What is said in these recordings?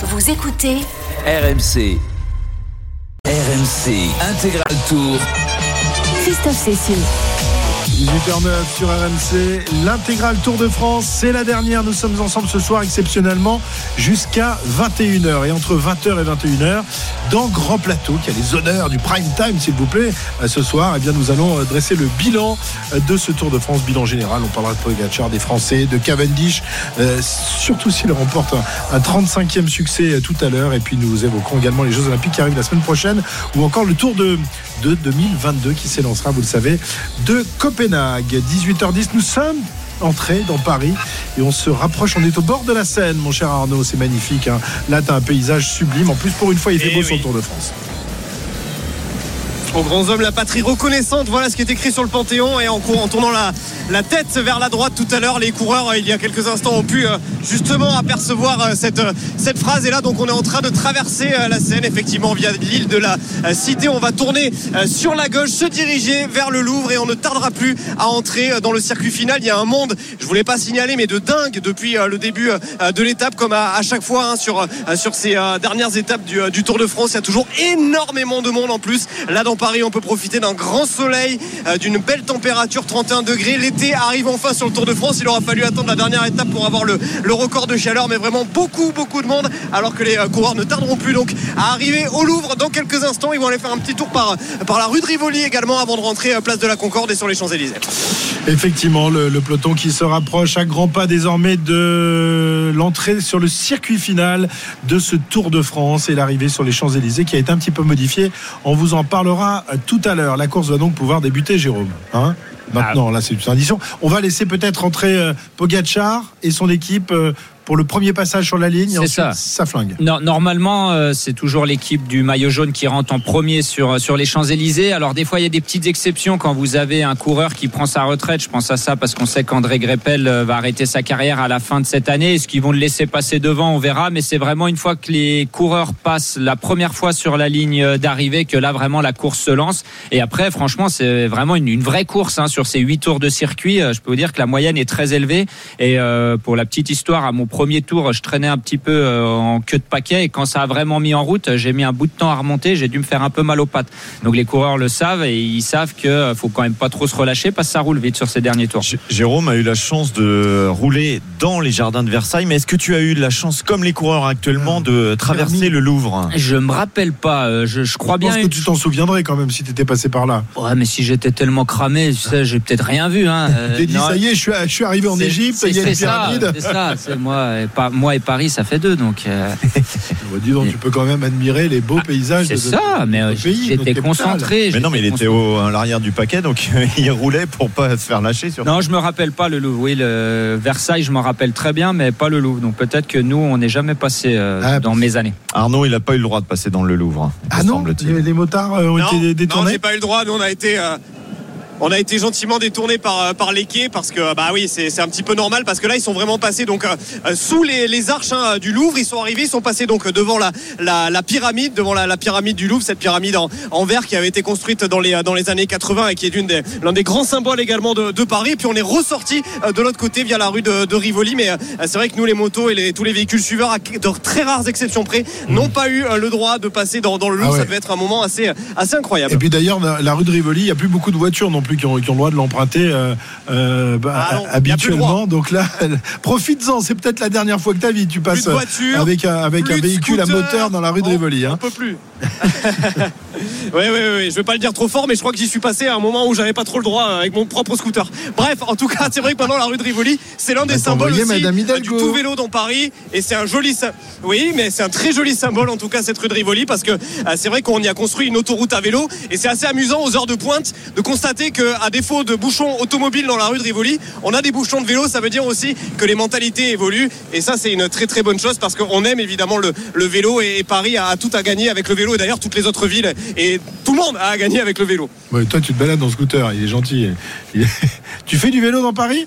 Vous écoutez RMC. RMC Intégral Tour. Christophe Cessieux. 18h09 sur RMC, l'intégrale Tour de France, c'est la dernière. Nous sommes ensemble ce soir exceptionnellement jusqu'à 21h. Et entre 20h et 21h, dans Grand Plateau, qui a les honneurs du prime time, s'il vous plaît, euh, ce soir, eh bien, nous allons euh, dresser le bilan euh, de ce Tour de France, bilan général. On parlera de Pogacar, des Français, de Cavendish, surtout s'il remporte un 35e succès tout à l'heure. Et puis nous évoquerons également les Jeux Olympiques qui arrivent la semaine prochaine, ou encore le Tour de, de 2022 qui s'élancera, vous le savez, de Copenhague. 18h10, nous sommes entrés dans Paris et on se rapproche, on est au bord de la Seine, mon cher Arnaud, c'est magnifique. hein. Là, tu as un paysage sublime. En plus, pour une fois, il fait Eh beau sur oui. le Tour de France. Aux grands hommes, la patrie reconnaissante. Voilà ce qui est écrit sur le Panthéon. Et en, en tournant la, tête vers la droite tout à l'heure, les coureurs, euh, il y a quelques instants, ont pu euh, justement apercevoir euh, cette, phrase. Et là, donc, on est en train de traverser la Seine, effectivement, via l'île de la Cité. On va tourner sur la gauche, se diriger vers le Louvre. Et on ne tardera plus à entrer dans le circuit final. Il y a un monde, je voulais pas signaler, mais de dingue depuis le début de l'étape, comme à, chaque fois hein, sur, ces dernières étapes du, du Tour de France. Il y a toujours énormément de monde en plus. Là, dans Paris, on peut profiter d'un grand soleil, euh, d'une belle température, 31 degrés. L'été arrive enfin sur le Tour de France. Il aura fallu attendre la dernière étape pour avoir le, record de chaleur, mais vraiment beaucoup, beaucoup de monde, alors que les euh, coureurs ne tarderont plus donc à arriver au Louvre dans quelques instants. Ils vont aller faire un petit tour par, par la rue de Rivoli également avant de rentrer euh, place de la Concorde et sur les Champs-Élysées. Effectivement, le, le peloton qui se rapproche à grands pas désormais de l'entrée sur le circuit final de ce Tour de France et l'arrivée sur les Champs-Élysées qui a été un petit peu modifiée. On vous en parlera euh, tout à l'heure. La course va donc pouvoir débuter, Jérôme. Hein Maintenant, là, c'est une tradition. On va laisser peut-être entrer euh, Pogacar et son équipe euh, pour le premier passage sur la ligne. et C'est ensuite, ça. ça flingue. Non, normalement, euh, c'est toujours l'équipe du maillot jaune qui rentre en premier sur, sur les Champs-Élysées. Alors, des fois, il y a des petites exceptions quand vous avez un coureur qui prend sa retraite. Je pense à ça parce qu'on sait qu'André Greppel euh, va arrêter sa carrière à la fin de cette année. Est-ce qu'ils vont le laisser passer devant? On verra. Mais c'est vraiment une fois que les coureurs passent la première fois sur la ligne d'arrivée que là, vraiment, la course se lance. Et après, franchement, c'est vraiment une, une vraie course hein, sur ces huit tours de circuit. Euh, Je peux vous dire que la moyenne est très élevée. Et euh, pour la petite histoire, à mon premier tour, je traînais un petit peu euh, en queue de paquet. Et quand ça a vraiment mis en route, j'ai mis un bout de temps à remonter. J'ai dû me faire un peu mal aux pattes. Donc les coureurs le savent et ils savent que euh, faut quand même pas trop se relâcher parce que ça roule vite sur ces derniers tours. J- Jérôme a eu la chance de rouler dans les jardins de Versailles, mais est-ce que tu as eu la chance, comme les coureurs actuellement, de traverser le Louvre? Je me rappelle pas. euh, Je, je crois Je pense bien. que tu t'en souviendrais quand même si tu étais passé par là. Ouais, mais si j'étais tellement cramé, tu sais, j'ai peut-être rien vu. Hein. Euh, T'es dit, non, ça y est, je suis, je suis arrivé en Égypte, c'est- il y a c'est une ça. C'est ça. Moi, et Pa- moi et Paris, ça fait deux. Donc. euh, Bah, dis donc, tu peux quand même admirer les beaux paysages C'est ça, mais euh, j'étais concentré. Mais non, mais il était au, à l'arrière du paquet, donc il roulait pour pas se faire lâcher. Sur... Non, je me rappelle pas le Louvre. Oui, le Versailles, je m'en rappelle très bien, mais pas le Louvre. Donc peut-être que nous, on n'est jamais passé euh, Ah, dans mes années. Arnaud, il n'a pas eu le droit de passer dans le Louvre. hein, Ah non, semble-t-il. les, les motards euh, ont non, été non, détournés. j'ai pas eu le droit. Nous, on a été. Euh, on a été gentiment détourné par, euh, par les quais parce que bah oui c'est c'est un petit peu normal parce que là ils sont vraiment passés donc euh, euh, sous les, les arches hein, du Louvre. Ils sont arrivés ils sont passés donc devant la, la, la pyramide devant la, la pyramide du Louvre cette pyramide en, en verre qui avait été construite dans les, dans les années 80 et qui est l'une des- l'un des grands symboles également de, de Paris. Et puis on est ressorti euh, de l'autre côté via la rue de, de Rivoli. Mais euh, c'est vrai que nous les motos et les- tous les véhicules suiveurs à de très rares exceptions près n'ont pas eu euh, le droit de passer dans, dans le Louvre. Ah ouais. ça devait être un moment assez, assez incroyable. Et puis d'ailleurs, la, la rue de Rivoli, il n'y a plus beaucoup de voitures non plus qui ont, qui ont le droit de l'emprunter euh, euh, bah, Ah habituellement. Donc là, profites-en. C'est peut-être la dernière fois que ta vie. Tu passes voitures, avec un, avec véhicule à moteur dans la rue de Rivoli. On Hein. peut plus. oui, oui, oui. Je vais pas le dire trop fort, mais je crois que j'y suis passé à un moment où j'avais pas trop le droit euh, avec mon propre scooter. Bref, en tout cas, c'est vrai que maintenant la rue de Rivoli, c'est l'un des Bah, symboles aussi euh, du tout vélo dans Paris, et c'est un joli. Oui, mais c'est un très joli symbole en tout cas cette rue de Rivoli parce que euh, c'est vrai qu'on y a construit une autoroute à vélo, et c'est assez amusant aux heures de pointe de constater que à défaut de bouchons automobiles dans la rue de Rivoli, on a des bouchons de vélo. Ça veut dire aussi que les mentalités évoluent, et ça c'est une très très bonne chose parce qu'on aime évidemment le, le vélo et, et Paris a, a tout à gagner avec le vélo et d'ailleurs toutes les autres villes et tout le monde a à gagner avec le vélo. Toi, tu te balades dans scooter. Il est gentil. Il Tu fais du vélo dans Paris?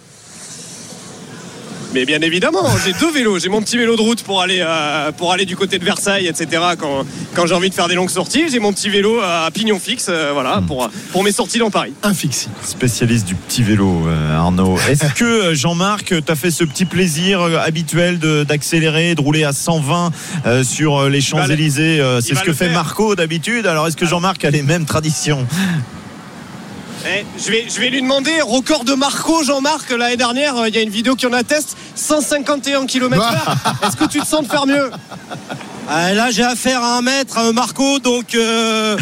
Mais bien évidemment, j'ai deux vélos. J'ai mon petit vélo de route pour aller, euh, pour aller du côté de Versailles, etc. Quand, quand j'ai envie de faire des longues sorties. J'ai mon petit vélo à pignon fixe, euh, voilà, pour, pour mes sorties dans Paris. Un fixie. Spécialiste du petit vélo, euh, Arnaud. Est-ce que euh, Jean-Marc, tu as fait ce petit plaisir euh, habituel d'accélérer, de, rouler à 120 euh, sur euh, les Champs-Élysées euh, C'est ce que fait. Marco d'habitude. Alors est-ce que Jean-Marc a les mêmes traditions? Eh, je, vais, je vais lui demander, record de Marco, Jean-Marc, l'année dernière, euh, il y a une vidéo qui en atteste, 151 km/h. Est-ce que tu te sens de faire mieux? Ah, là, j'ai affaire à un maître, à un Marco, donc euh,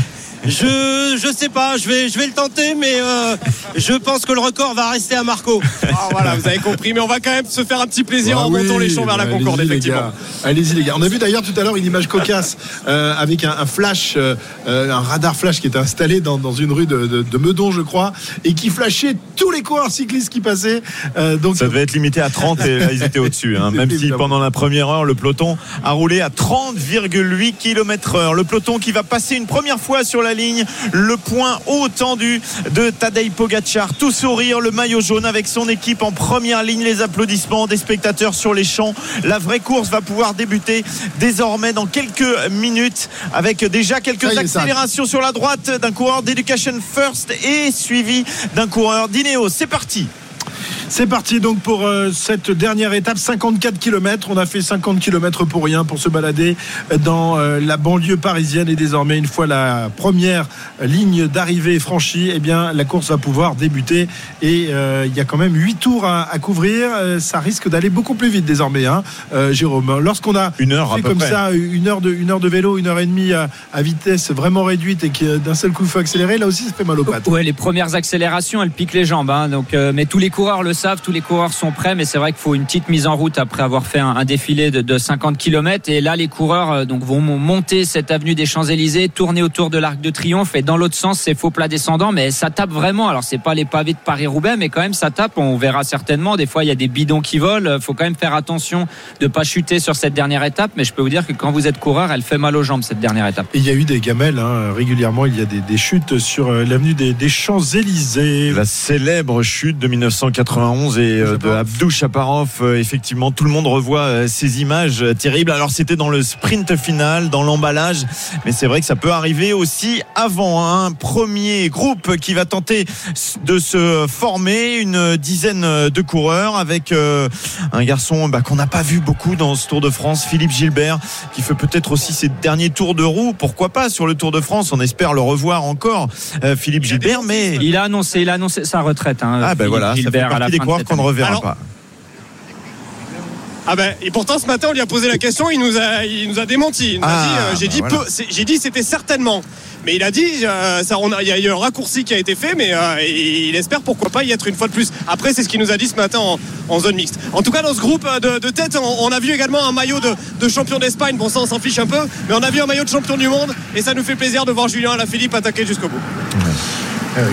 je je sais pas, je vais je vais le tenter, mais euh, je pense que le record va rester à Marco. Ah, Voilà, vous avez compris, mais on va quand même se faire un petit plaisir Ah en montant les champs vers la Concorde, effectivement. Allez-y les gars. On a vu d'ailleurs tout à l'heure une image cocasse euh, avec un, un flash, euh, un radar flash qui était installé dans, dans une rue de, de- de Meudon, je crois, et qui flashait tous les coureurs cyclistes qui passaient. Euh, donc Ça devait être limité à 30 et là, ils étaient au-dessus. hein. Même si pendant la première heure, le peloton a roulé à 30,8 km heure. Le peloton qui va passer une première fois sur la ligne. Le point haut tendu de Tadej Pogacar. Tout sourire, le maillot jaune avec son équipe en première ligne. Les applaudissements des spectateurs sur les champs. La vraie course va pouvoir débuter désormais dans quelques minutes avec déjà quelques accélérations sur la droite d'un coureur d'Education First et suivi d'un coureur d'Ineos. C'est parti. C'est parti donc pour euh, cette dernière étape, 54 km. On a fait 50 km pour rien pour se balader dans euh, la banlieue parisienne et désormais une fois la première ligne d'arrivée franchie, eh bien la course va pouvoir débuter et euh, il y a quand même 8 tours à, à couvrir. Euh, ça risque d'aller beaucoup plus vite désormais, hein, euh, Jérôme. Lorsqu'on a Une heure à fait peu comme près. ça une heure de une heure de vélo, une heure et demie à, à vitesse vraiment réduite et que d'un seul coup il faut accélérer, là aussi ça fait mal aux pattes. Ouais, les premières accélérations, elles piquent les jambes. hein. donc, euh, mais tous les coureurs le savent, tous les coureurs sont prêts. Mais c'est vrai qu'il faut une petite mise en route après avoir fait un, un défilé de, de 50 km. Et là, les coureurs euh, donc vont monter cette avenue des Champs Élysées, tourner autour de l'Arc de Triomphe. Et dans l'autre sens, c'est faux plat descendant, mais ça tape vraiment. Alors, c'est pas les pavés de Paris Roubaix, mais quand même ça tape. On verra certainement. Des fois, il y a des bidons qui volent. Faut quand même faire attention de pas chuter sur cette dernière étape. Mais je peux vous dire que quand vous êtes coureur, elle fait mal aux jambes cette dernière étape. Et il y a eu des gamelles, hein, régulièrement, il y a des, des chutes sur euh, l'avenue des, des Champs-Élysées. La célèbre chute de 1991 et euh, de Abdou Chaparov. Euh, Effectivement, tout le monde revoit euh, ces images terribles. Alors, c'était dans le sprint final, dans l'emballage, mais c'est vrai que ça peut arriver aussi avant. hein. Un premier groupe qui va tenter de se former, une dizaine de coureurs avec un garçon bah, qu'on n'a pas vu beaucoup dans ce Tour de France, Philippe Gilbert, qui fait peut-être aussi ses derniers tours de roue. Pourquoi pas sur le Tour de France? On espère le revoir encore, Philippe Gilbert, mais Il a annoncé, il a annoncé sa retraite. hein, ah ben Philippe voilà, ça fait Gilbert, à la partie des fin qu'on ne reverra Alors, pas. Ah ben, et pourtant ce matin on lui a posé la question, il nous a, il nous a démenti. Il nous a Ah, dit, euh, j'ai bah dit voilà. j'ai dit c'était certainement. Mais il a dit, euh, ça, on a- il y a eu un raccourci qui a été fait, mais euh, il espère pourquoi pas y être une fois de plus. Après, c'est ce qu'il nous a dit ce matin en, en zone mixte. En tout cas, dans ce groupe de, de tête, on, on a vu également un maillot de, de champion d'Espagne. Bon, ça, on s'en fiche un peu, mais on a vu un maillot de champion du monde, et ça nous fait plaisir de voir Julien Alaphilippe attaquer jusqu'au bout.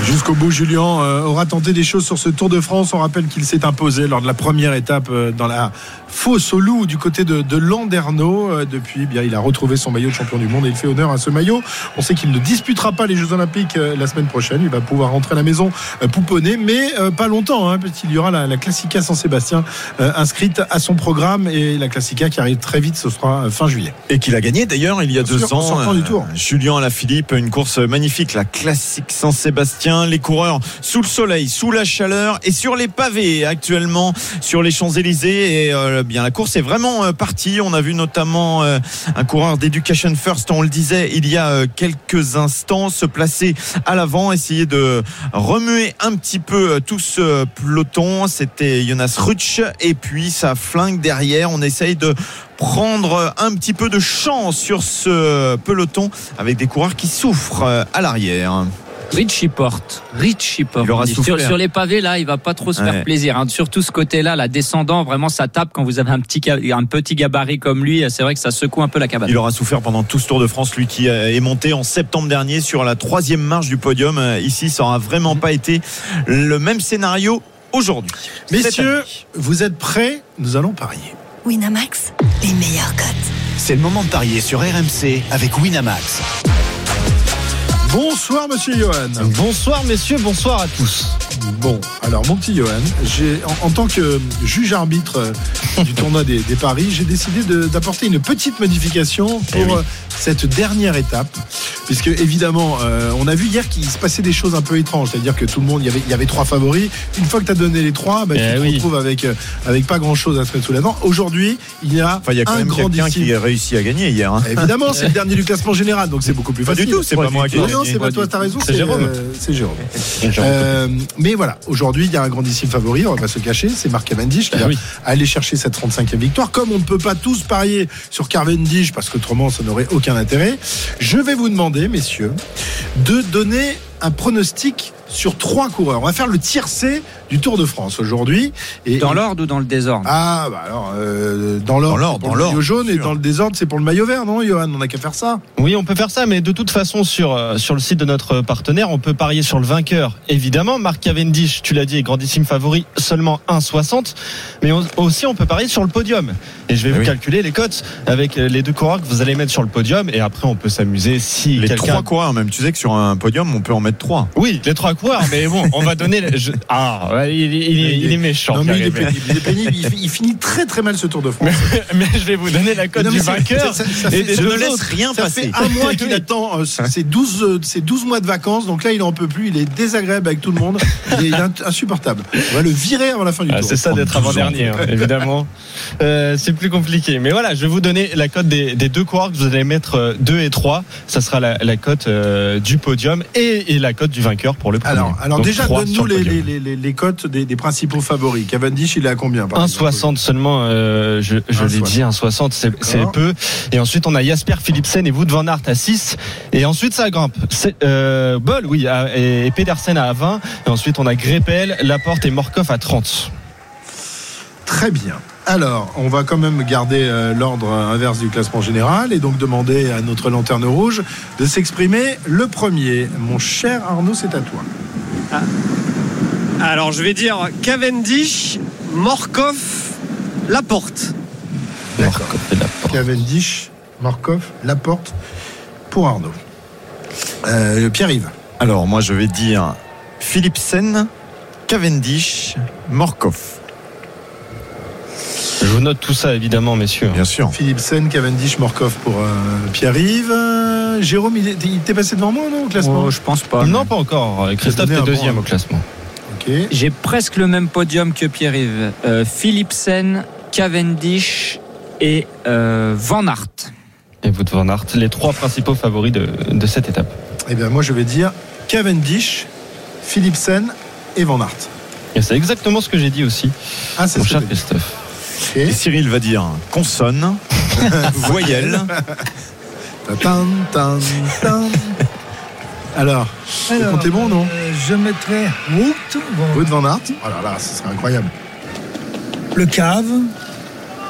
Jusqu'au bout, Julien euh, aura tenté des choses sur ce Tour de France. On rappelle qu'il s'est imposé lors de la première étape euh, dans la fosse au loup du côté de, de Landerneau. Euh, depuis, eh bien, il a retrouvé son maillot de champion du monde et il fait honneur à ce maillot. On sait qu'il ne disputera pas les Jeux Olympiques la semaine prochaine. Il va pouvoir rentrer à la maison pouponné, mais pas longtemps, hein, parce qu'il y aura la, la Classica San Sébastien euh, inscrite à son programme et la Classica qui arrive très vite, ce sera fin juillet. Et qu'il a gagné d'ailleurs il y a Bien deux sûr, en ans. sortant du Tour. Julien Alaphilippe, une course magnifique, la classique Saint-Sébastien. Les coureurs sous le soleil, sous la chaleur et sur les pavés actuellement sur les Champs-Élysées. Et euh, bien la course est vraiment euh, partie. On a vu notamment euh, un coureur d'Education First, on le disait il y a quelques instants, se placer à l'avant, essayer de remuer un petit peu tout ce peloton. C'était Jonas Rutsch et puis ça flingue derrière. On essaye de prendre un petit peu de champ sur ce peloton avec des coureurs qui souffrent à l'arrière. Richie porte, Richie porte. Il aura. Sur, sur les pavés là, il va pas trop se Ouais. faire plaisir. hein. Surtout ce côté-là, la descendant, vraiment ça tape quand vous avez un petit un petit gabarit comme lui. C'est vrai que ça secoue un peu la cabane. Il aura souffert pendant tout ce Tour de France, lui qui euh, est monté en septembre dernier sur la troisième marche du podium. Euh, Ici, ça n'aura vraiment pas été le même scénario aujourd'hui. Messieurs, année. vous êtes prêts? Nous allons parier. Winamax, les meilleurs cotes. C'est le moment de parier sur RMC avec Winamax. Bonsoir, monsieur Johan. Bonsoir messieurs, bonsoir à tous. Bon, alors mon petit Johan, j'ai, en, en tant que juge arbitre euh, du tournoi des, des paris, j'ai décidé d'apporter une petite modification pour Eh oui. euh, cette dernière étape, puisque évidemment, euh, on a vu hier qu'il se passait des choses un peu étranges, c'est-à-dire que tout le monde, il y avait, il y avait trois favoris. Une fois que tu as donné les trois, bah, tu Eh te retrouves avec avec pas grand-chose à se mettre sous la dent. Aujourd'hui, il y a Enfin, il y a quand un même quelqu'un grandissime. qui a réussi à gagner hier. hein. Évidemment, c'est le dernier du classement général, donc c'est beaucoup plus Pas facile. du tout, c'est pas moi qui ai Non, c'est pas toi, t'as raison. C'est Jérôme. euh, C'est Jérôme. Euh, mais voilà, aujourd'hui, il y a un grandissime favori, on va pas se cacher, c'est Marc Cavendish qui Ah va oui. aller chercher cette 35e victoire. Comme on ne peut pas tous parier sur Cavendish, parce qu'autrement, ça n'aurait aucun intérêt, je vais vous demander, messieurs, de donner un pronostic sur trois coureurs. On va faire le tiercé du Tour de France aujourd'hui. Et, Dans l'ordre ou dans le désordre? Ah, bah alors, euh, dans l'ordre, Dans l'ordre, c'est pour dans le maillot jaune et dans le désordre, c'est pour le maillot vert, non, Johan? On n'a qu'à faire ça. Oui, on peut faire ça, mais de toute façon, sur, euh, sur le site de notre partenaire, on peut parier sur le vainqueur. Évidemment, Marc Cavendish, tu l'as dit, est grandissime favori, seulement 1,60. Mais on- aussi, on peut parier sur le podium. Et je vais Ah vous oui. calculer les cotes avec euh, les deux coureurs que vous allez mettre sur le podium. Et après, on peut s'amuser si Les trois coureurs, même. Tu sais que sur un podium, on peut en mettre trois. Oui, les trois mais bon, on va donner. le- je- Ah, ouais, il, il est, il est méchant. Non, mais il est Pierre-Yves. pénible. Il, est pénible. Il, fi- il finit très très mal ce Tour de France. mais je vais vous donner la cote du vainqueur. ça- ça- ça et fait- des je ne laisse autres. rien Ça passer. fait un mois qu'il attend euh, ces 12, euh, ces 12 mois de vacances, donc là il en peut plus, il est désagréable avec tout le monde, il est insupportable. On va le virer avant la fin du Ah, tour. c'est ça d'être 12 ans. avant-dernier, hein, évidemment. Euh, c'est plus compliqué. Mais voilà, je vais vous donner la cote des, des deux coureurs que vous allez mettre 2 et 3. Ça sera la, la cote euh, du podium et, et la cote du vainqueur pour le premier. Alors, alors Donc, déjà, donne-nous les, les, les, les cotes des, des principaux favoris. Cavendish, il est à combien par exemple 1,60 seulement, euh, je, je l'ai 1,60. dit, 1,60 c'est peu. Et ensuite on a Jasper Philipsen et Wout van Aert à 6. Et ensuite ça grimpe. Euh, Boll, oui, à- et Pedersen à 20. Et ensuite on a Greppel, Laporte et Morkov à 30. Très bien. Alors, on va quand même garder euh, l'ordre inverse du classement général et donc demander à notre lanterne rouge de s'exprimer le premier. Mon cher Arnaud, c'est à toi. Alors je vais dire Cavendish, Morkov, Laporte. D'accord. Morkov et Laporte. Cavendish, Markov, Laporte pour Arnaud. Euh, Pierre-Yves. Alors, moi, je vais dire Philipsen, Cavendish, Morkov. Je vous note tout ça évidemment, messieurs. Bien sûr. Philipsen, Cavendish, Morkov pour euh, Pierre-Yves. Euh, Jérôme, il est- il t'est passé devant moi, non, au classement Oh, Je pense pas. Non, pas encore. Christophe donné est un deuxième hein. au classement. Ok. J'ai presque le même podium que Pierre-Yves. Euh, Philipsen, Cavendish et euh, Van Aert. Et Wout van Aert, les trois principaux favoris de, de cette étape. Eh bien, moi, je vais dire Cavendish, Philipsen et Van Aert. Et c'est exactement ce que j'ai dit aussi, Ah, c'est mon ce que cher t'as dit. Christophe. Et Cyril va dire consonne, voyelle. Tan, tan, tan. Alors, le compte est bon, non euh, Je mettrai Wout, bon, Wout Van Aert. Oh là là, ce serait incroyable. le cave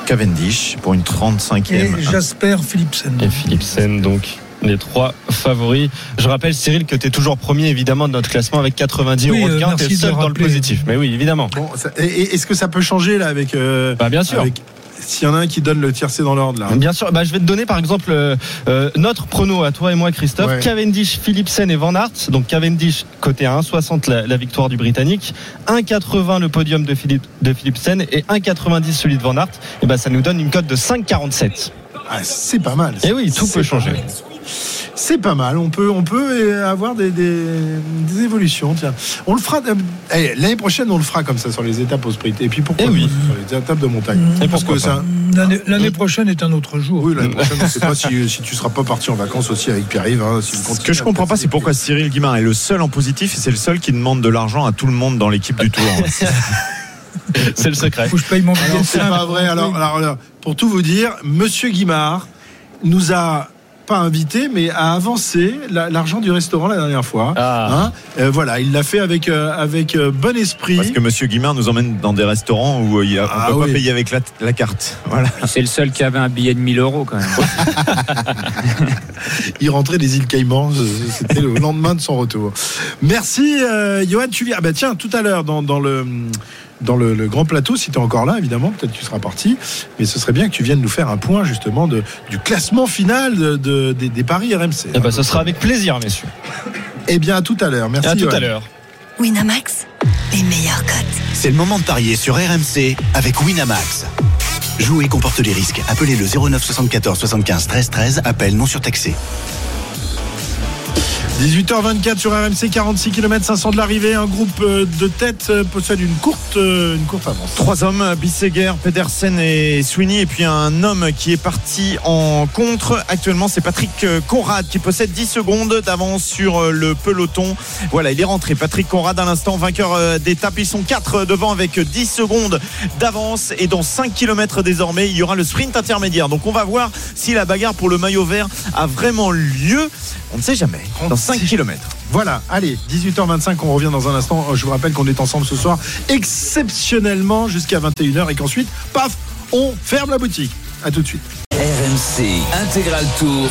Cavendish pour une et 35e. Jasper Philipsen. Et Philipsen, donc les trois favoris. Je rappelle, Cyril, que tu es toujours premier, évidemment, de notre classement avec 90 Oui, euros de euh, gain. Tu seul dans le positif. Mais oui, évidemment. Bon, ça- et- et est-ce que ça peut changer là avec. euh, Bah, bien sûr. avec- S'il y en a un qui donne le tiercé dans l'ordre là? Bien sûr, bah, je vais te donner par exemple euh, euh, notre prono à toi et moi, Christophe. Ouais. Cavendish, Philipsen et Van Aert. Donc Cavendish côté à 1,60 la, la victoire du Britannique, 1,80 le podium de, Philippe, de Philipsen et 1,90 celui de Van Aert. Et bah, ça nous donne une cote de 5,47. Ah, c'est pas mal. Et oui, tout C'est peut changer. mal. C'est pas mal. On peut, on peut avoir des, des- des évolutions. Tiens, on le fera. euh, eh, L'année prochaine, on le fera comme ça sur les étapes au sprint. Et puis pourquoi Eh oui. sur les étapes de montagne Et Parce pourquoi que ça. L'année l'année prochaine est un autre jour. Oui, l'année prochaine, on ne sait pas si, si tu seras pas parti en vacances aussi avec Pierre-Yves. hein, si Ce que je à comprends pas, c'est pourquoi Cyril Guimard est le seul en positif et c'est le seul qui demande de l'argent à tout le monde dans l'équipe du Tour. C'est le secret. Faut que je paye mon c'est pas vrai. Alors, alors, alors, pour tout vous dire, Monsieur Guimard nous a pas invité, mais a avancé la- l'argent du restaurant la dernière fois. Ah. Hein Euh, voilà, il l'a fait avec euh, avec euh, bon esprit. Parce que Monsieur Guimard nous emmène dans des restaurants où il y a- on Ah peut oui. pas payer avec la, la carte. Voilà. C'est le seul qui avait un billet de 1000 euros quand même. Il rentrait des îles Caïmans. C'était le lendemain de son retour. Merci, euh, Johan. Tu viens. Ah bah tiens, tout à l'heure dans, dans le dans le, le grand plateau, si tu es encore là, évidemment, peut-être que tu seras parti, mais ce serait bien que tu viennes nous faire un point justement de, du classement final de, de- des, des paris RMC. Et bah, ce sera avec plaisir, messieurs. Eh bien, à tout à l'heure. Merci. À tout à l'heure. Winamax, les meilleurs cotes. C'est le moment de parier sur RMC avec Winamax. Jouer comporte les risques. Appelez le 09 74 75 13 13. Appel non surtaxé. 18h24 sur RMC, 46 km 500 de l'arrivée. Un groupe euh, de tête euh, possède une courte, euh, une courte avance. Trois hommes, Bisseguer, Pedersen et Sweeney. Et puis un homme qui est parti en contre. Actuellement, c'est Patrick Conrad qui possède 10 secondes d'avance sur le peloton. Voilà, il est rentré. Patrick Conrad, à l'instant, vainqueur d'étape. Ils sont 4 devant avec 10 secondes d'avance. Et dans 5 km désormais, il y aura le sprint intermédiaire. Donc on va voir si la bagarre pour le maillot vert a vraiment lieu. On ne sait jamais. 5 km. Voilà, allez, 18h25, on revient dans un instant. Je vous rappelle qu'on est ensemble ce soir exceptionnellement jusqu'à 21h et qu'ensuite, paf, on ferme la boutique. À tout de suite. RMC Intégral Tour.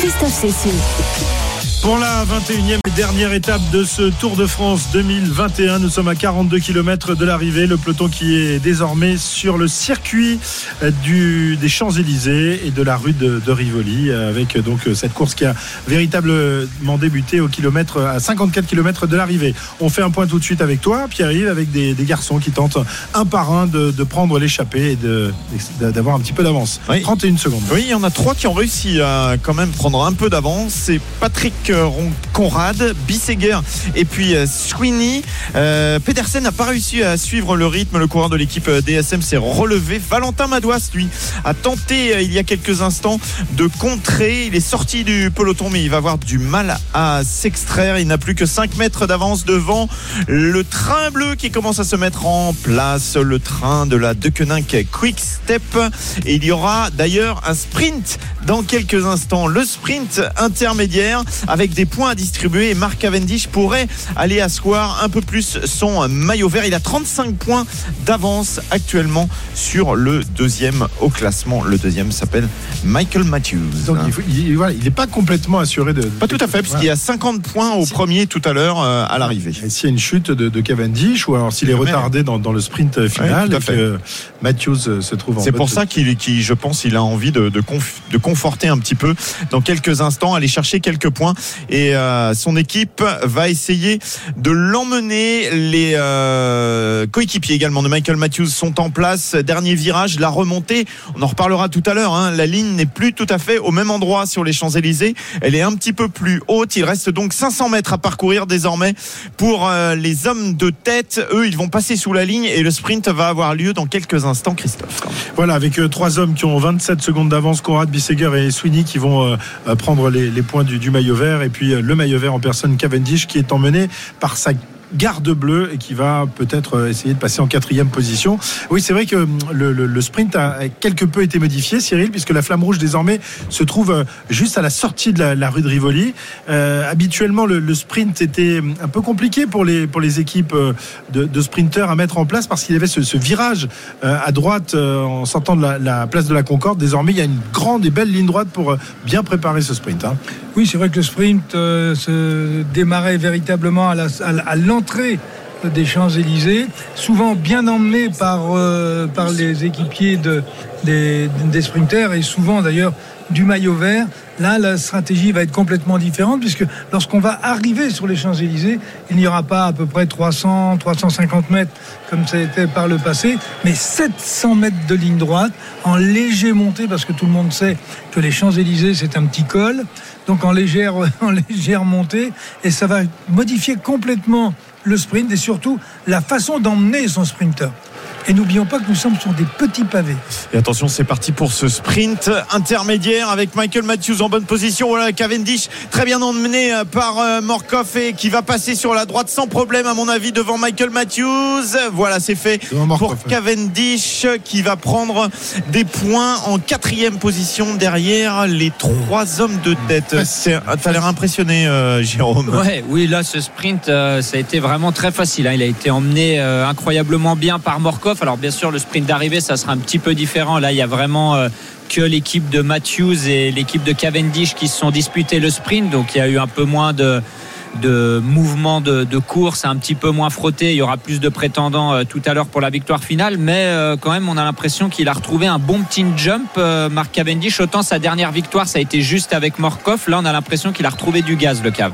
Christophe Cécile. Pour la 21e et dernière étape de ce Tour de France 2021, nous sommes à 42 km de l'arrivée. Le peloton qui est désormais sur le circuit du, des Champs-Élysées et de la rue de, de, Rivoli, avec donc cette course qui a véritablement débuté au kilomètre, à 54 km de l'arrivée. On fait un point tout de suite avec toi, Pierre-Yves, avec des, des, garçons qui tentent un par un de, de prendre l'échappée et d'avoir un petit peu d'avance. Oui. 31 secondes. Oui, il y en a trois qui ont réussi à quand même prendre un peu d'avance. C'est Patrick Conrad, Bisseguer et puis Sweeney. Euh, Pedersen n'a pas réussi à suivre le rythme. Le coureur de l'équipe DSM s'est relevé. Valentin Madouas, lui, a tenté euh, il y a quelques instants de contrer. Il est sorti du peloton, mais il va avoir du mal à s'extraire. Il n'a plus que 5 mètres d'avance devant le train bleu qui commence à se mettre en place. Le train de la Deceuninck Quick Step. Et il y aura d'ailleurs un sprint dans quelques instants. Le sprint intermédiaire des points à distribuer. Et Marc Cavendish pourrait aller asseoir un peu plus son maillot vert. Il a 35 points d'avance actuellement sur le deuxième au classement. Le deuxième s'appelle Michael Matthews. Donc il, faut, il, voilà, il n'est pas complètement assuré de. Pas tout à fait, parce qu'il y a 50 points au premier tout à l'heure euh, à l'arrivée. Et s'il y a une chute de, de Cavendish, ou alors s'il est retardé dans, dans, le sprint final, ouais, et que Matthews se trouve en C'est pour ça qu'il, qu je pense, il a envie de, de, conf, de conforter un petit peu dans quelques instants, aller chercher quelques points. Et euh, son équipe va essayer de l'emmener. Les euh, coéquipiers également de Michael Matthews sont en place. Dernier virage, la remontée. On en reparlera tout à l'heure. Hein. La ligne n'est plus tout à fait au même endroit sur les Champs-Élysées. Elle est un petit peu plus haute. Il reste donc 500 mètres à parcourir désormais pour euh, les hommes de tête. Eux, ils vont passer sous la ligne et le sprint va avoir lieu dans quelques instants, Christophe. Voilà, avec euh, trois hommes qui ont 27 secondes d'avance, Conrad, Bisseguer et Sweeney qui vont euh, prendre les, points du, maillot vert et puis euh, le maillot vert en personne Cavendish qui est emmené par sa garde bleue et qui va peut-être essayer de passer en quatrième position. Oui, c'est vrai que le, le, sprint a quelque peu été modifié, Cyril, puisque la flamme rouge désormais se trouve juste à la sortie de la, rue de Rivoli. Euh, habituellement, le, sprint était un peu compliqué pour les, pour les équipes de, sprinteurs à mettre en place parce qu'il y avait ce, virage euh, à droite euh, en sortant de la, la, place de la Concorde. Désormais, il y a une grande et belle ligne droite pour bien préparer ce sprint. Hein. Oui, c'est vrai que le sprint euh, se démarrait véritablement à, à des Champs-Élysées, souvent bien emmené par, euh, par les équipiers de, des, des sprinters et souvent d'ailleurs du maillot vert. Là, la stratégie va être complètement différente puisque lorsqu'on va arriver sur les Champs-Élysées, il n'y aura pas à peu près 300, 350 mètres comme ça été par le passé, mais 700 mètres de ligne droite en léger montée parce que tout le monde sait que les Champs-Élysées c'est un petit col, donc en légère, en légère montée et ça va modifier complètement le sprint et surtout la façon d'emmener son sprinter. Et n'oublions pas que nous sommes sur des petits pavés. Et attention, c'est parti pour ce sprint intermédiaire avec Michael Matthews en bonne position. Voilà, Cavendish très bien emmené par Morkov et qui va passer sur la droite sans problème, à mon avis, devant Michael Matthews. Voilà, c'est fait pour Cavendish qui va prendre des points en quatrième position derrière les trois hommes de tête. Ça a l'air impressionné, euh, Jérôme. Ouais, oui, là, ce sprint, euh, ça a été vraiment très facile. Hein. Il a été emmené euh, incroyablement bien par Morkov. Alors bien sûr, le sprint d'arrivée, ça sera un petit peu différent. Là, il y a vraiment euh, que l'équipe de Matthews et l'équipe de Cavendish qui se sont disputés le sprint. Donc il y a eu un peu moins de de mouvement de, course un petit peu moins frotté. Il y aura plus de prétendants euh, tout à l'heure pour la victoire finale. Mais euh, quand même on a l'impression qu'il a retrouvé un bon petit jump Marc Cavendish. Autant sa dernière victoire ça a été juste avec Morkov. Là on a l'impression qu'il a retrouvé du gaz le cave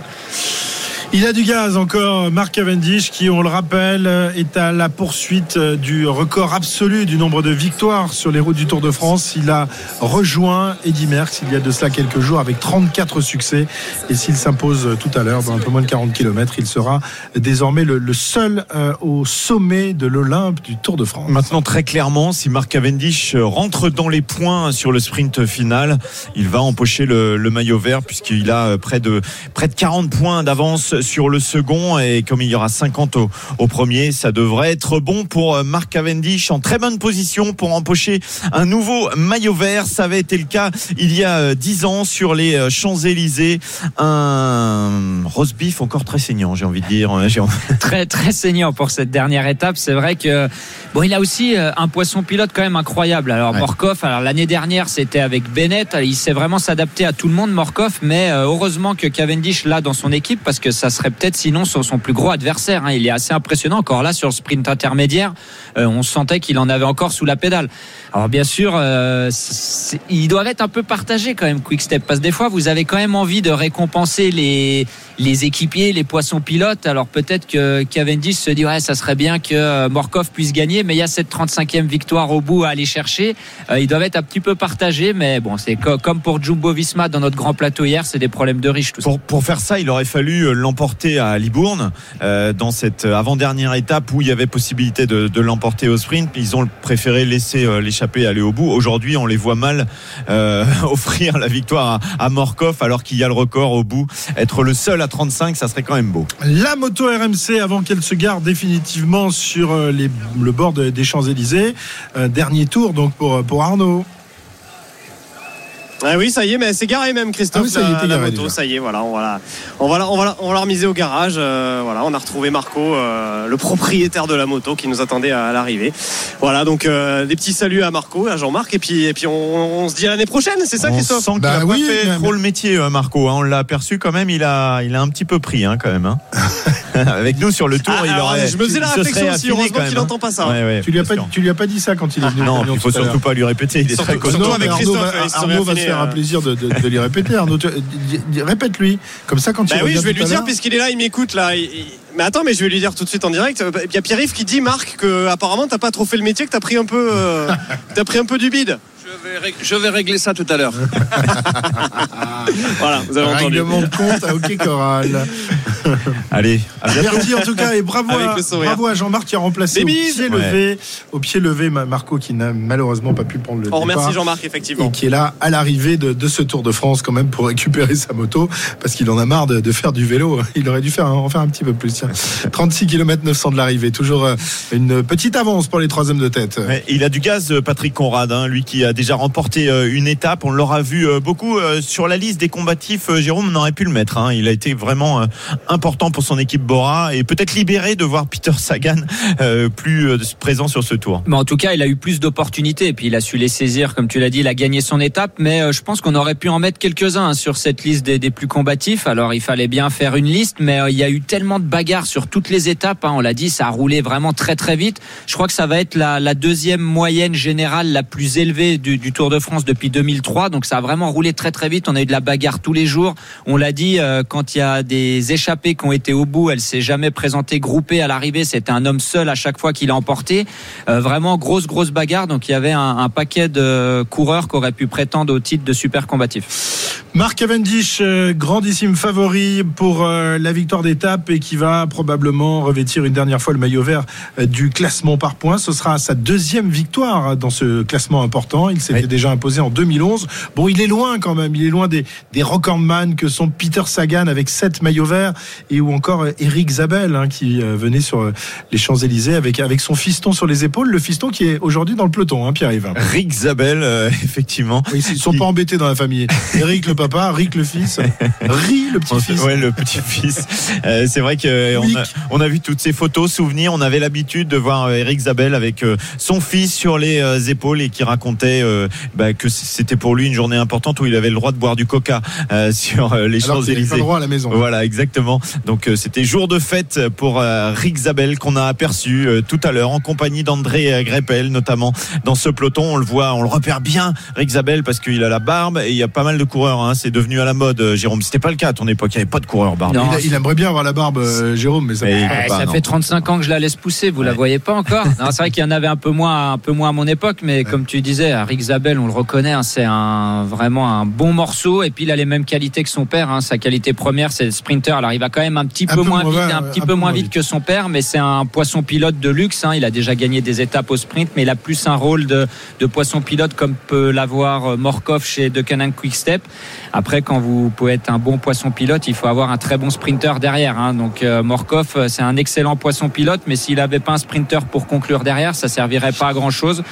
Il a du gaz encore, Mark Cavendish, qui, on le rappelle, est à la poursuite du record absolu du nombre de victoires sur les routes du Tour de France. Il a rejoint Eddy Merckx il y a de cela quelques jours avec 34 succès. Et s'il s'impose tout à l'heure dans un peu moins de 40 km, il sera désormais le, seul euh, au sommet de l'Olympe du Tour de France. Maintenant, très clairement, si Mark Cavendish rentre dans les points sur le sprint final, il va empocher le, le maillot vert puisqu'il a près de, près de 40 points d'avance sur le second et comme il y aura 50 au, au premier, ça devrait être bon pour Mark Cavendish en très bonne position pour empocher un nouveau maillot vert. Ça avait été le cas il y a 10 ans sur les Champs-Élysées. Un roast beef encore très saignant, j'ai envie de dire. Très, très saignant pour cette dernière étape. C'est vrai que bon, il a aussi un poisson pilote quand même incroyable. Alors Ouais. Morkov, alors l'année dernière c'était avec Bennett, il sait vraiment s'adapter à tout le monde Morkov, mais euh, heureusement que Cavendish l'a dans son équipe parce que ça serait peut-être sinon son, son plus gros adversaire. hein. Il est assez impressionnant encore là sur le sprint intermédiaire, euh, on sentait qu'il en avait encore sous la pédale. Alors bien sûr, euh, ils doivent être un peu partagés quand même Quick Step parce que des fois vous avez quand même envie de récompenser les les équipiers, les poissons pilotes. Alors peut-être que Cavendish se dit ouais ça serait bien que euh, Morkov puisse gagner, mais il y a cette 35e victoire au bout à aller chercher. Euh, ils doivent être un petit peu partagés, mais bon c'est co- comme pour Jumbo Visma dans notre grand plateau hier, c'est des problèmes de riches tout ça. Pour, pour faire ça, il aurait fallu euh, l'emporter à Libourne dans cette avant-dernière étape où il y avait possibilité de, l'emporter au sprint. Ils ont préféré laisser euh, l'échappée aller au bout. Aujourd'hui, on les voit mal offrir la victoire à, à alors qu'il y a le record au bout. Être le seul à 35, ça serait quand même beau. La moto RMC avant qu'elle se gare définitivement sur euh, le bord de- des Champs-Élysées. Euh, dernier tour donc pour, pour Arnaud. Ah oui, ça y est, mais c'est garé même, Christophe. Ah oui, ça y est, la, t'es la garé moto, déjà. ça y est, voilà, on va la, on va la, on va la, on va la remiser au garage. euh, voilà, on a retrouvé Marco, euh, le propriétaire de la moto, qui nous attendait à, l'arrivée. Voilà, donc euh, des petits saluts à Marco, à Jean-Marc, et puis, et puis on, on se dit à l'année prochaine, c'est ça, on Christophe sent qu'il Bah a oui, pas fait mais- trop le métier, euh, Marco. hein. On l'a aperçu quand même. Il a, il a un petit peu pris hein, quand même. hein. Avec nous sur le tour, Ah, il alors, aurait. je me faisais la réflexion aussi, heureusement quand qu'il hein. n'entend pas ça. Ouais, ouais, Tu lui as pas, tu lui as pas dit ça quand il est venu. Non, il faut surtout pas lui répéter. Il est très Surtout- avec Christophe, faire un euh. plaisir de, de- de lui répéter. Arnaud, tu- dis- répète-lui. Comme ça, quand Bah il oui, je vais lui dire puisqu'il est là, il m'écoute là. il- il- Mais attends, mais je vais lui dire tout de suite en direct. Il y a Pierre-Yves qui dit Marc que apparemment t'as pas trop fait le métier, que t'as pris un peu, euh, t'as pris un peu du bide. Je vais, rég- je vais régler ça tout à l'heure. Voilà, vous avez entendu. Règlement de compte à OK Coral. Allez, à bientôt. Merci en tout cas et bravo, à, bravo à Jean-Marc qui a remplacé au pied levé, au pied levé Ma- Marco qui n'a malheureusement pas pu prendre le On départ. remercie Jean-Marc effectivement. et qui est là à l'arrivée de, de ce Tour de France quand même pour récupérer sa moto parce qu'il en a marre de, de faire du vélo. Il aurait dû faire en faire un petit peu plus. Tiens. 36 km 900 de l'arrivée, toujours euh, une petite avance pour les troisièmes de tête. Ouais, il a du gaz, euh, Patrick Conrad, hein, lui qui a déjà remporté euh, une étape. On l'aura vu euh, beaucoup euh, sur la liste des combatifs. Jérôme, on aurait pu le mettre. hein. Il a été vraiment important pour son équipe Bora et peut-être libéré de voir Peter Sagan plus présent sur ce tour. Mais en tout cas, il a eu plus d'opportunités et puis il a su les saisir, comme tu l'as dit, il a gagné son étape. Mais je pense qu'on aurait pu en mettre quelques-uns sur cette liste des, plus combatifs. Alors il fallait bien faire une liste, mais il y a eu tellement de bagarres sur toutes les étapes. hein. on l'a dit, ça a roulé vraiment très très vite. Je crois que ça va être la deuxième moyenne générale la plus élevée du, du Tour de France depuis 2003. Donc ça a vraiment roulé très très vite. On a eu de la bagarre tous les jours. On l'a dit, euh, quand il y a des échappées qui ont été au bout, elle s'est jamais présentée groupée à l'arrivée. C'était un homme seul à chaque fois qu'il a emporté. Euh, vraiment grosse grosse bagarre. Donc il y avait un, un paquet de coureurs qui auraient pu prétendre au titre de super combatif. Marc Cavendish, euh, grandissime favori pour euh, la victoire d'étape et qui va probablement revêtir une dernière fois le maillot vert euh, du classement par points. Ce sera sa deuxième victoire dans ce classement important. Il s'était Oui. déjà imposé en 2011. Bon, il est loin quand même. Il est loin des, des recordman que sont Peter Sagan avec sept maillots verts et ou encore euh, Eric Zabel hein, qui euh, venait sur euh, les Champs-Élysées avec, avec son fiston sur les épaules. Le fiston qui est aujourd'hui dans le peloton, hein, Pierre-Yves. Rick Zabel, euh, effectivement. Oui, ils sont pas embêtés dans la famille. Eric le papa, Rick le fils, Ri le petit-fils. Ouais, le petit-fils. Euh, c'est vrai qu'on a, on a vu toutes ces photos, souvenirs. On avait l'habitude de voir euh, Eric Zabel avec euh, son fils sur les euh, épaules et qui racontait euh, bah, que c'était pour lui une journée importante où il avait le droit de boire du coca euh, sur euh, les Champs-Élysées. le droit à la maison. Voilà, exactement. Donc euh, c'était jour de fête pour euh, Rick Zabel qu'on a aperçu euh, tout à l'heure en compagnie d'André Greppel notamment dans ce peloton. On le voit, on le repère bien Rick Zabel parce qu'il a la barbe et il y a pas mal de coureurs hein, c'est devenu à la mode, Jérôme. C'était pas le cas à ton époque, il n'y avait pas de coureur barbu. Non. Il, il aimerait bien avoir la barbe, euh, Jérôme, mais ça Mais- Ouais, pas, ça non. fait 35 ans que je la laisse pousser, vous la voyez pas encore Non, C'est vrai qu'il y en avait un peu moins, un peu moins à mon époque, mais comme tu disais, Rick Zabel, on le reconnaît, hein, c'est un vraiment un bon morceau. Et puis il a les mêmes qualités que son père. hein. Sa qualité première, c'est le sprinter. Alors il va quand même un petit Un peu, peu moins vite, ouais, un ouais, petit un peu moins vite que son père, mais c'est un poisson pilote de luxe. hein. Il a déjà gagné des étapes au sprint, mais il a plus un rôle de, de poisson pilote comme peut l'avoir euh, Morkov chez Deceuninck Quick-Step. Après, quand vous pouvez être un bon poisson pilote, il faut avoir un très bon sprinter derrière. hein. Donc euh, Morkov, euh, c'est un excellent poisson pilote, mais s'il n'avait pas un sprinter pour conclure derrière, ça servirait pas à grand chose.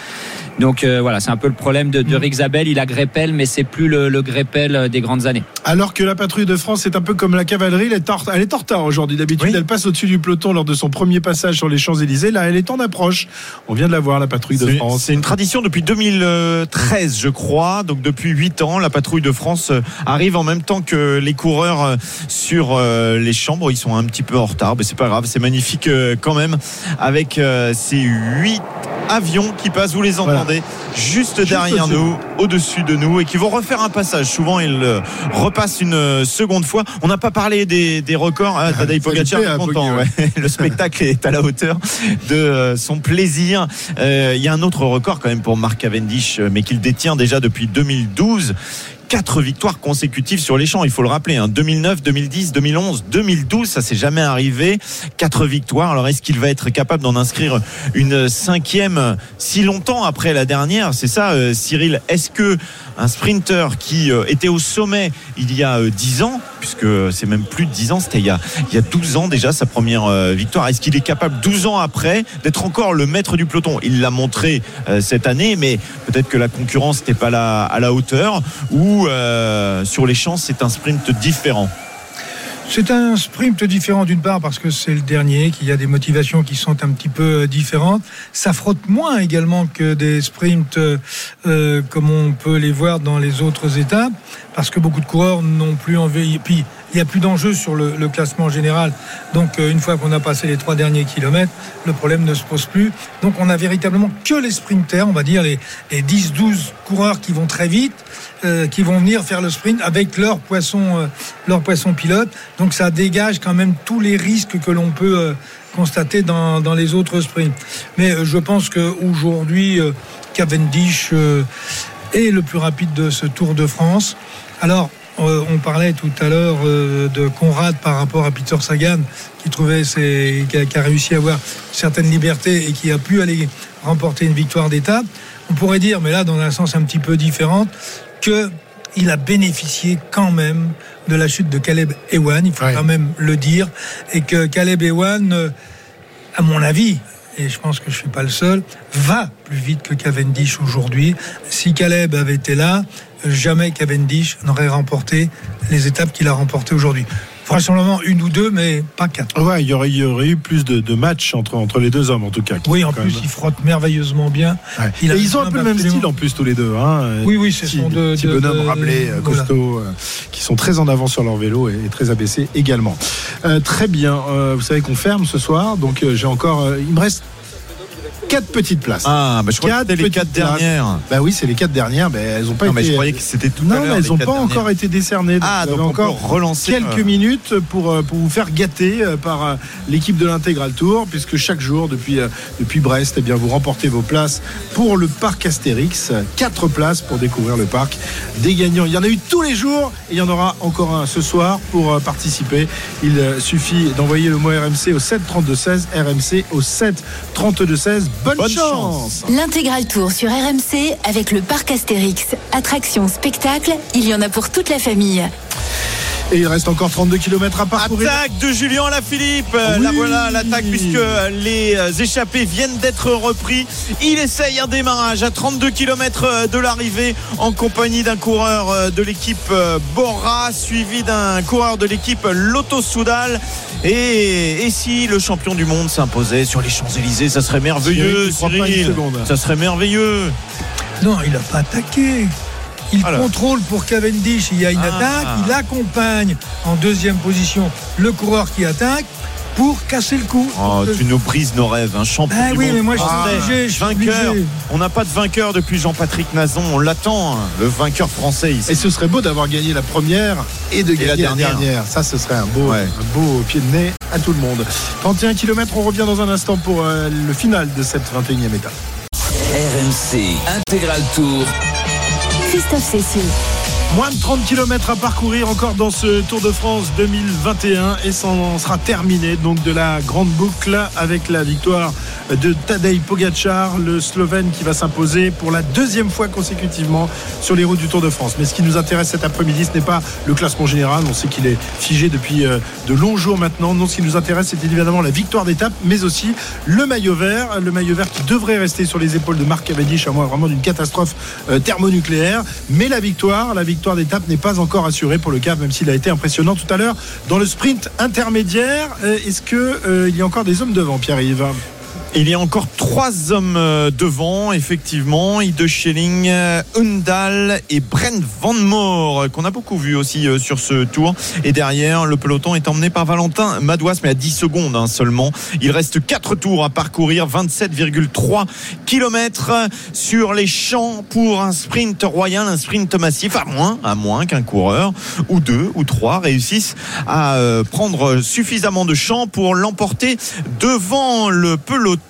Donc euh, voilà, c'est un peu le problème de, de Rick Zabel. Il a Greppel, mais c'est plus le, le Greppel euh, des grandes années. Alors que la patrouille de France est un peu comme la cavalerie, elle est en, elle est en retard aujourd'hui. D'habitude, Oui. elle passe au-dessus du peloton lors de son premier passage sur les Champs-Élysées. Là, elle est en approche. On vient de la voir, la patrouille de France. C'est une tradition depuis 2013, je crois. Donc depuis 8 ans, la patrouille de France euh, arrive en même temps que les coureurs euh, sur euh, les chambres. Ils sont un petit peu en retard, mais c'est pas grave. C'est magnifique quand même avec ces 8 avions qui passent. Vous les entendez juste derrière nous, au-dessus de nous, et qui vont refaire un passage. Souvent, ils euh, repassent une euh, seconde fois. On n'a pas parlé des, des records. Ah, Tadej Pogacar est à content. Ouais. Le spectacle est à la hauteur de euh, son plaisir. Euh, Il y a un autre record quand même pour Mark Cavendish, mais qu'il détient déjà depuis 2012. Quatre victoires consécutives sur les champs, il faut le rappeler. Hein. 2009, 2010, 2011, 2012, ça s'est jamais arrivé. Quatre victoires. Alors est-ce qu'il va être capable d'en inscrire une cinquième si longtemps après la dernière? C'est ça, euh, Cyril. Est-ce que un sprinter qui euh, était au sommet il y a euh, 10 ans, puisque c'est même plus de 10 ans, c'était il y a, il y a 12 ans déjà sa première euh, victoire, est-ce qu'il est capable 12 ans après d'être encore le maître du peloton? Il l'a montré euh, cette année, mais peut-être que la concurrence n'était pas là à la hauteur, ou euh, sur les champs c'est un sprint différent. C'est un sprint différent d'une part parce que c'est le dernier, qu'il y a des motivations qui sont un petit peu euh, différentes. Ça frotte moins également que des sprints euh, euh, comme on peut les voir dans les autres étapes parce que beaucoup de coureurs n'ont plus envie. Il n'y a plus d'enjeu sur le, classement général. Donc euh, une fois qu'on a passé les trois derniers kilomètres, le problème ne se pose plus. Donc on a véritablement que les sprinters, on va dire les, les 10-12 coureurs qui vont très vite, euh, qui vont venir faire le sprint avec leur poisson, euh, leur poisson pilote. Donc ça dégage quand même tous les risques que l'on peut constater dans, les autres sprints. Mais je pense qu'aujourd'hui, Cavendish est le plus rapide de ce Tour de France. Alors, on parlait tout à l'heure euh, de Conrad par rapport à Peter Sagan, qui trouvait ses, qui, a, qui a réussi à avoir certaines libertés et qui a pu aller remporter une victoire d'étape. On pourrait dire, mais là dans un sens un petit peu différent, que il a bénéficié quand même de la chute de Caleb Ewan, il faut Ouais. quand même le dire, et que Caleb Ewan, euh, à mon avis, et je pense que je suis pas le seul, va plus vite que Cavendish aujourd'hui. Si Caleb avait été là, jamais Cavendish n'aurait remporté les étapes qu'il a remportées aujourd'hui. Vraisemblablement une ou deux, mais pas quatre. Ouais, il y aurait, il y aurait eu plus de, de matchs entre, entre les deux hommes, en tout cas. Oui, en plus, même- il frotte merveilleusement bien. Ouais. il a Et ils ont un peu le même style en plus tous les deux. Hein. Oui, oui, ce sont deux- petits deux- bonhommes voilà. costauds, euh, qui sont très en avant sur leur vélo et, et très abaissés également. Euh, très bien. Euh, vous savez qu'on ferme ce soir, donc j'ai encore. il me reste quatre petites places. Ah, bah, je crois que les quatre places. dernières. Bah oui, c'est les quatre dernières. Mais elles ont pas Non, été. mais je croyais que c'était tout Non, mais elles les n'ont pas dernières. encore été décernées. Ah, donc peut encore relancer. quelques euh, minutes pour, euh, pour vous faire gâter euh, par l'équipe de l'intégral tour puisque chaque jour depuis, depuis Brest eh bien, vous remportez vos places pour le parc Astérix quatre places pour découvrir le parc des gagnants il y en a eu tous les jours et il y en aura encore un ce soir pour participer il suffit d'envoyer le mot RMC au 7 32 16 RMC au 7 32 16 bonne, Bonne chance, chance. L'intégral tour sur RMC avec le parc Astérix. Attraction, spectacle, il y en a pour toute la famille. Et il reste encore 32 km à parcourir Attaque de Julien Lafilippe. Euh, Oui. La voilà l'attaque puisque les euh, échappés viennent d'être repris. Il essaye un démarrage à 32 km de l'arrivée en compagnie d'un coureur euh, de l'équipe euh, Bora suivi d'un coureur de l'équipe Lotto Soudal. Et, et si le champion du monde s'imposait sur les Champs-Élysées, ça serait merveilleux, Cyril, Cyril. Ça serait merveilleux. Non, il n'a pas attaqué. Il Alors. contrôle pour Cavendish. Il y a une Ah. attaque. Il accompagne en deuxième position le coureur qui attaque. pour casser le coup. Oh, tu nous brises nos rêves, un champion Ah du oui, monde mais moi, je suis français, obligé, je suis vainqueur. obligé. On n'a pas de vainqueur depuis Jean-Patrick Nazon. On l'attend, hein, le vainqueur français ici. Et ce serait beau d'avoir gagné la première et de gagner la la dernière. dernière. Ça, ce serait un beau, Ouais. un beau pied de nez à tout le monde. 31 km, on revient dans un instant pour euh, le final de cette 21e étape. RMC Intégral Tour. Christophe Cessieux. Moins de 30 km à parcourir encore dans ce Tour de France 2021 et ça sera terminé donc de la grande boucle avec la victoire de Tadej Pogacar, le Slovène qui va s'imposer pour la deuxième fois consécutivement sur les routes du Tour de France. Mais ce qui nous intéresse cet après-midi, ce n'est pas le classement général, on sait qu'il est figé depuis euh, de longs jours maintenant. Non, ce qui nous intéresse, c'est évidemment la victoire d'étape, mais aussi le maillot vert, le maillot vert qui devrait rester sur les épaules de Marc Cavendish à moins vraiment d'une catastrophe euh, thermonucléaire. Mais la victoire, la victoire d'étape n'est pas encore assurée pour le CAF, même s'il a été impressionnant tout à l'heure dans le sprint intermédiaire. Euh, Est-ce que euh, y a encore des hommes devant, Pierre-Yves? Il y a encore trois hommes euh, devant, effectivement. Ide Schelling, euh, Undal et Brent Van Moor, euh, qu'on a beaucoup vu aussi sur ce tour. Et derrière, le peloton est emmené par Valentin Madouas, mais à 10 secondes hein, seulement. Il reste quatre tours à parcourir, 27,3 km sur les champs pour un sprint royal, un sprint massif, à moins, à moins qu'un coureur ou deux ou trois réussissent à prendre suffisamment de champs pour l'emporter devant le peloton,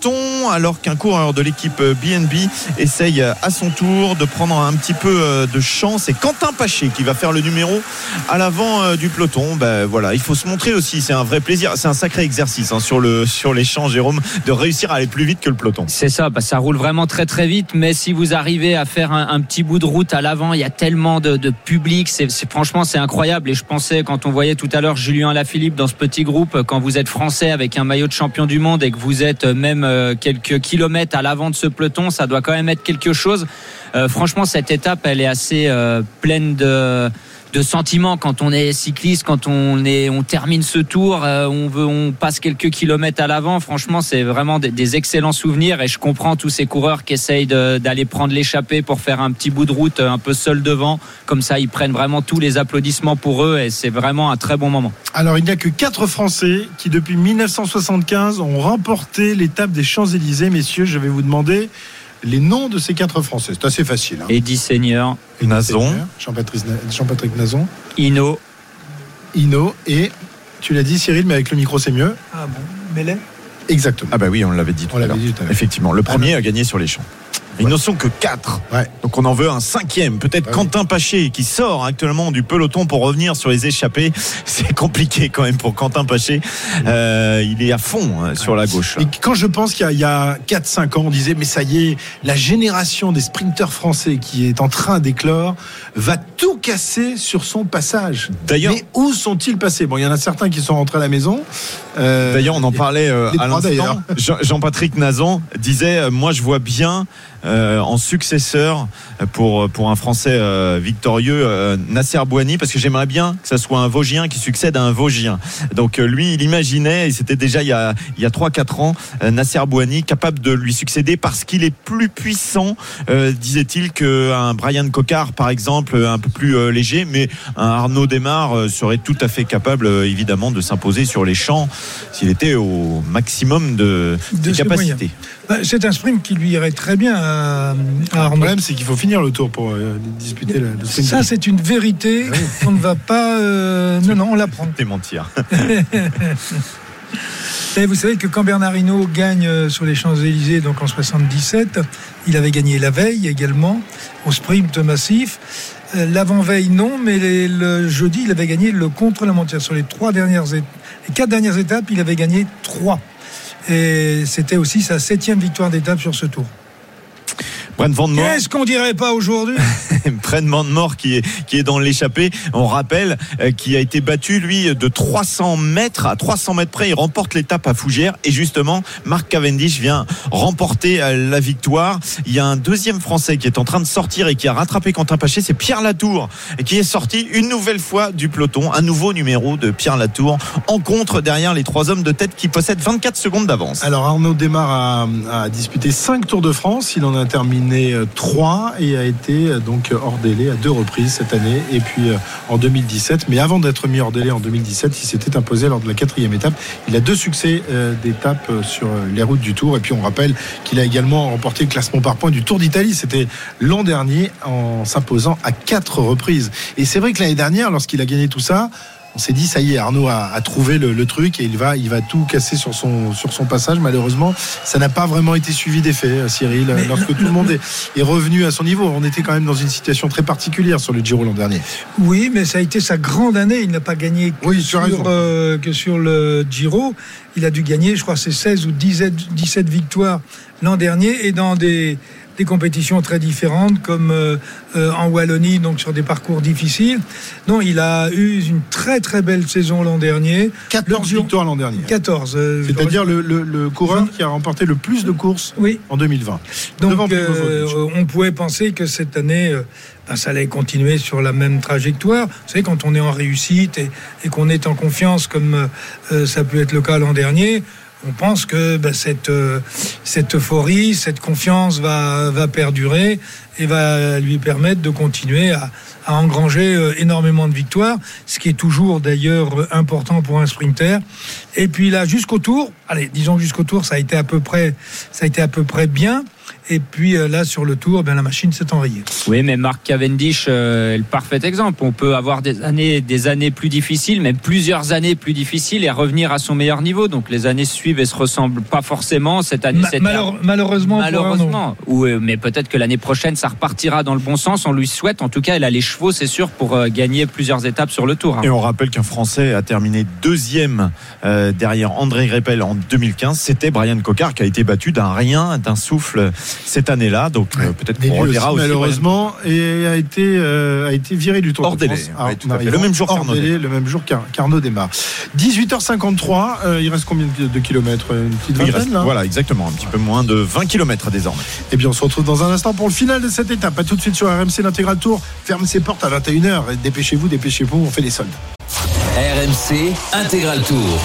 alors qu'un coureur de l'équipe BNB essaye à son tour de prendre un petit peu euh, de champ. C'est Quentin Paché qui va faire le numéro à l'avant euh, du peloton. Ben voilà, il faut se montrer aussi. C'est un vrai plaisir. C'est un sacré exercice hein, sur le sur les champs, Jérôme, de réussir à aller plus vite que le peloton. C'est ça, bah, ça roule vraiment très très vite, mais si vous arrivez à faire un, petit bout de route à l'avant, il y a tellement de, public, c'est- franchement c'est incroyable. Et je pensais quand on voyait tout à l'heure Julien Lafilippe dans ce petit groupe, quand vous êtes français avec un maillot de champion du monde et que vous êtes même euh, quelques kilomètres à l'avant de ce peloton, ça doit quand même être quelque chose. Euh, franchement, cette étape, elle est assez euh, pleine de de sentiments quand on est cycliste, quand on est, on termine ce tour, euh, on veut, on passe quelques kilomètres à l'avant. Franchement, c'est vraiment des, des excellents souvenirs et je comprends tous ces coureurs qui essayent d'aller prendre l'échappée pour faire un petit bout de route euh, un peu seul devant. Comme ça, ils prennent vraiment tous les applaudissements pour eux et c'est vraiment un très bon moment. Alors, il n'y a que quatre Français qui, depuis 1975, ont remporté l'étape des Champs-Élysées. Messieurs, je vais vous demander les noms de ces quatre Français. C'est assez facile. hein. Eddie Seigneur, Nazon, Jean-Patrick Nazon, Hino, Hino et, tu l'as dit Cyril, mais avec le micro c'est mieux. Ah bon, Mellet Exactement. Ah bah oui, on l'avait dit tout On à l'avait l'heure. dit tout à l'heure. Effectivement, le premier a gagné sur les champs. Ils ne sont que quatre. Ouais. Donc on en veut un cinquième. Peut-être Ouais. Quentin Paché qui sort actuellement du peloton pour revenir sur les échappées. C'est compliqué quand même pour Quentin Paché. Euh, il est à fond hein, sur la gauche. là. Et quand je pense qu'il y a, a 4-5 ans, on disait, mais ça y est, la génération des sprinteurs français qui est en train d'éclore va tout casser sur son passage. D'ailleurs, Mais où sont-ils passés? Bon, il y en a certains qui sont rentrés à la maison. Euh, D'ailleurs, on en parlait euh, à l'instant. Jean- Jean-Patrick Nazan disait euh, Moi, je vois bien en successeur pour, pour un Français euh, victorieux euh, Nasser Bouani, parce que j'aimerais bien que ça soit un Vosgien qui succède à un Vosgien. Donc, euh, lui, il imaginait, et c'était déjà il y a, il y a 3-4 ans, euh, Nasser Bouani capable de lui succéder parce qu'il est plus puissant, euh, disait-il, qu'un Brian Cocard, par exemple, un peu plus euh, léger, mais un Arnaud Desmar euh, serait tout à fait capable, euh, évidemment, de s'imposer sur les champs s'il était au maximum de, De ses capacités. Bah, C'est un sprint qui lui irait très bien à, à Le problème, c'est qu'il faut finir le tour pour euh, disputer le, le sprint. Ça, c'est une vérité. On ne va pas. euh, non, non, on l'apprend. Démentir. Et vous savez que quand Bernard Hinault gagne euh, sur les Champs-Élysées, donc en 77, il avait gagné la veille également au sprint massif. Euh, L'avant-veille, non, mais les- le jeudi, il avait gagné le contre-la-montagne. Sur les trois dernières, les quatre dernières étapes, il avait gagné trois. Et c'était aussi sa septième victoire d'étape sur ce tour. Van Moor, Qu'est-ce qu'on dirait pas aujourd'hui Brent Van Moor qui est, qui est dans l'échappée. On rappelle euh, qui a été battu, lui, de 300 mètres. À 300 mètres près, il remporte l'étape à Fougères. Et justement, Marc Cavendish vient remporter euh, la victoire. Il y a un deuxième Français qui est en train de sortir et qui a rattrapé Quentin Paché. C'est Pierre Latour qui est sorti une nouvelle fois du peloton. Un nouveau numéro de Pierre Latour en contre derrière les trois hommes de tête qui possèdent 24 secondes d'avance. Alors Arnaud Démarre a, a disputé 5 Tours de France. Il en a terminé terminé 3 et a été euh, donc hors délai à deux reprises cette année et puis euh, en 2017. Mais avant d'être mis hors délai en 2017, il s'était imposé lors de la quatrième étape. Il a deux succès euh, d'étape euh, sur euh, les routes du Tour et puis on rappelle qu'il a également remporté le classement par points du Tour d'Italie. C'était l'an dernier en s'imposant à quatre reprises. Et c'est vrai que l'année dernière, lorsqu'il a gagné tout ça, on s'est dit ça y est Arnaud a, a trouvé le, le truc et il va il va tout casser sur son sur son passage malheureusement. Ça n'a pas vraiment été suivi d'effet euh, Cyril Mais lorsque le- tout le monde est, est revenu à son niveau. On était quand même dans une situation très particulière sur le Giro l'an dernier. Oui, mais ça a été sa grande année. Il n'a pas gagné que, Oui, sur, euh, que sur le Giro. Il a dû gagner, je crois, c'est 16 ou 17, 17 victoires l'an dernier. Et dans des, des compétitions très différentes comme euh, euh, en Wallonie, donc sur des parcours difficiles. Non, il a eu une très très belle saison l'an dernier. 14 Le Giro- victoires l'an dernier 14. euh, c'est-à-dire le, le, le coureur qui a remporté le plus de courses Oui. en 2020 Devant Donc, euh, on pouvait penser que cette année, ben, ça allait continuer sur la même trajectoire. Vous savez, quand on est en réussite et, et qu'on est en confiance, comme ça peut être le cas l'an dernier, on pense que ben, cette, euh, cette euphorie, cette confiance va, va perdurer et va lui permettre de continuer à, engranger euh, énormément de victoires, ce qui est toujours d'ailleurs important pour un sprinter. Et puis là, jusqu'au tour, allez, disons jusqu'au tour, ça a été à peu près, ça a été à peu près bien. Et puis euh, là, sur le tour, ben, la machine s'est enrayée. Oui, mais Marc Cavendish euh, est le parfait exemple. On peut avoir des années, des années plus difficiles, même plusieurs années plus difficiles et revenir à son meilleur niveau. Donc les années suivent et se ressemblent pas forcément. Cette année, Ma- malheure- malheureusement, malheureusement. Ou, euh, mais peut-être que l'année prochaine, ça repartira dans le bon sens. On lui souhaite. En tout cas, elle a les chevaux, c'est sûr, pour gagner plusieurs étapes sur le tour. hein. Et on rappelle qu'un Français a terminé deuxième derrière André Greppel en 2015. C'était Brian Cocard qui a été battu d'un rien, d'un souffle cette année-là. Donc euh, peut-être qu'on reverra aussi, aussi. malheureusement et a été euh, a été viré du Tour Hors de délé, France. ouais, tout à en fait. arrivant Le même jour délai, le même jour qu'Arnaud démarre 18h53 euh, il reste combien de, kilomètres une petite Il vingtaine reste- là? voilà, exactement, un petit peu moins de 20 km désormais. Et bien on se retrouve dans un instant pour le final de cette étape. À tout de suite sur RMC l'intégral tour. Ferme ses portes à 21h. Dépêchez-vous, dépêchez-vous, on fait les soldes. RMC Intégral Tour.